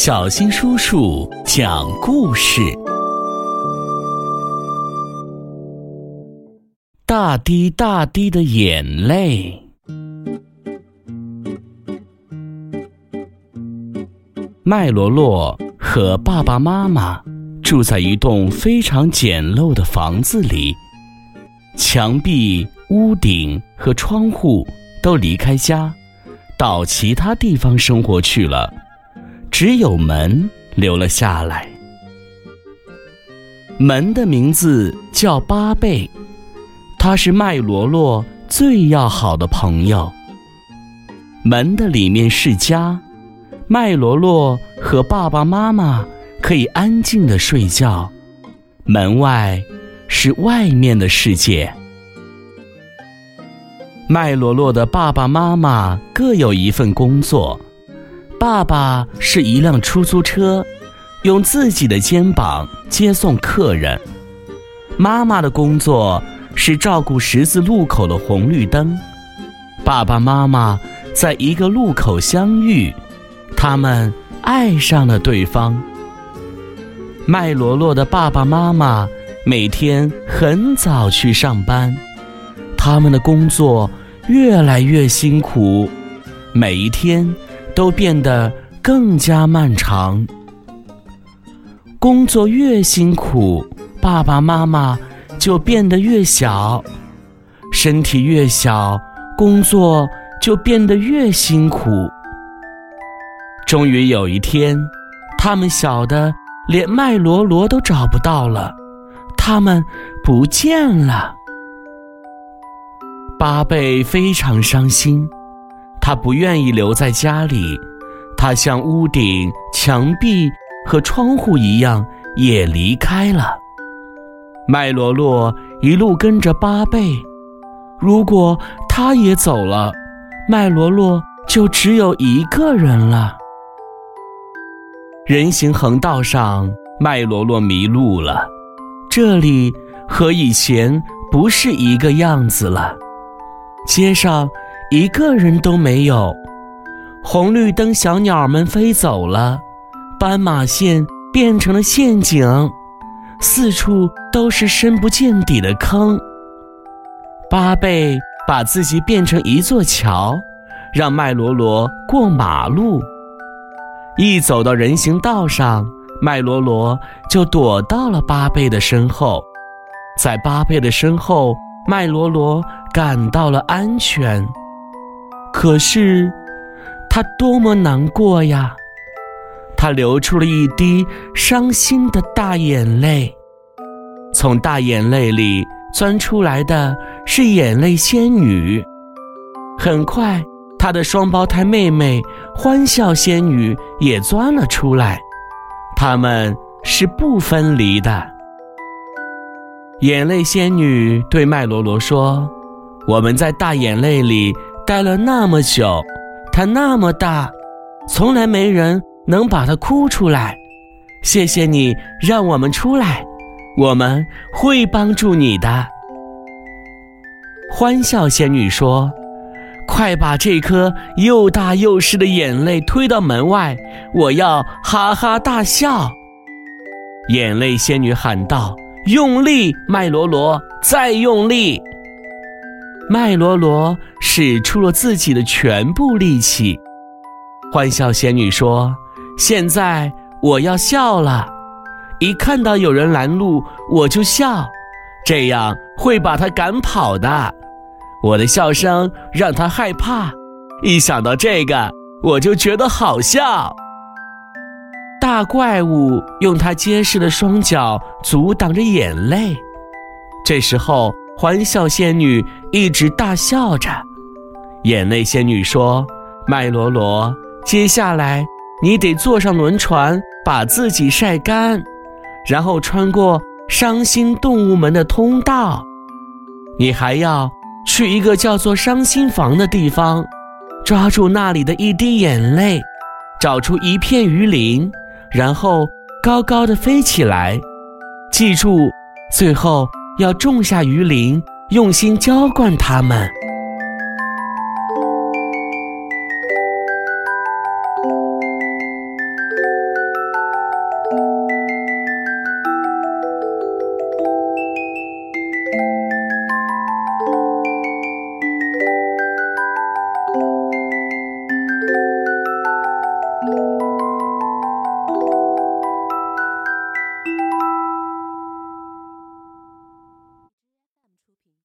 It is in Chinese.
小新叔叔讲故事：大滴大滴的眼泪。麦罗洛和爸爸妈妈住在一栋非常简陋的房子里，墙壁、屋顶和窗户都离开家。到其他地方生活去了，只有门留了下来。门的名字叫巴贝，他是麦罗洛最要好的朋友。门的里面是家，麦罗洛和爸爸妈妈可以安静的睡觉。门外是外面的世界。麦罗洛的爸爸妈妈各有一份工作，爸爸是一辆出租车，用自己的肩膀接送客人；妈妈的工作是照顾十字路口的红绿灯。爸爸妈妈在一个路口相遇，他们爱上了对方。麦罗罗的爸爸妈妈每天很早去上班。他们的工作越来越辛苦，每一天都变得更加漫长。工作越辛苦，爸爸妈妈就变得越小；身体越小，工作就变得越辛苦。终于有一天，他们小的连麦罗罗都找不到了，他们不见了。巴贝非常伤心，他不愿意留在家里，他像屋顶、墙壁和窗户一样也离开了。麦罗洛一路跟着巴贝，如果他也走了，麦罗洛就只有一个人了。人行横道上，麦罗洛迷路了，这里和以前不是一个样子了。街上一个人都没有，红绿灯小鸟们飞走了，斑马线变成了陷阱，四处都是深不见底的坑。巴贝把自己变成一座桥，让麦罗罗过马路。一走到人行道上，麦罗罗就躲到了巴贝的身后，在巴贝的身后。麦罗罗感到了安全，可是他多么难过呀！他流出了一滴伤心的大眼泪，从大眼泪里钻出来的是眼泪仙女。很快，他的双胞胎妹妹欢笑仙女也钻了出来，他们是不分离的。眼泪仙女对麦罗罗说：“我们在大眼泪里待了那么久，它那么大，从来没人能把它哭出来。谢谢你让我们出来，我们会帮助你的。”欢笑仙女说：“快把这颗又大又湿的眼泪推到门外，我要哈哈大笑。”眼泪仙女喊道。用力，麦罗罗，再用力！麦罗罗使出了自己的全部力气。欢笑仙女说：“现在我要笑了，一看到有人拦路，我就笑，这样会把他赶跑的。我的笑声让他害怕，一想到这个，我就觉得好笑。”大怪物用它结实的双脚阻挡着眼泪。这时候，欢笑仙女一直大笑着。眼泪仙女说：“麦罗罗，接下来你得坐上轮船，把自己晒干，然后穿过伤心动物们的通道。你还要去一个叫做伤心房的地方，抓住那里的一滴眼泪，找出一片鱼鳞。”然后高高的飞起来，记住，最后要种下鱼鳞，用心浇灌它们。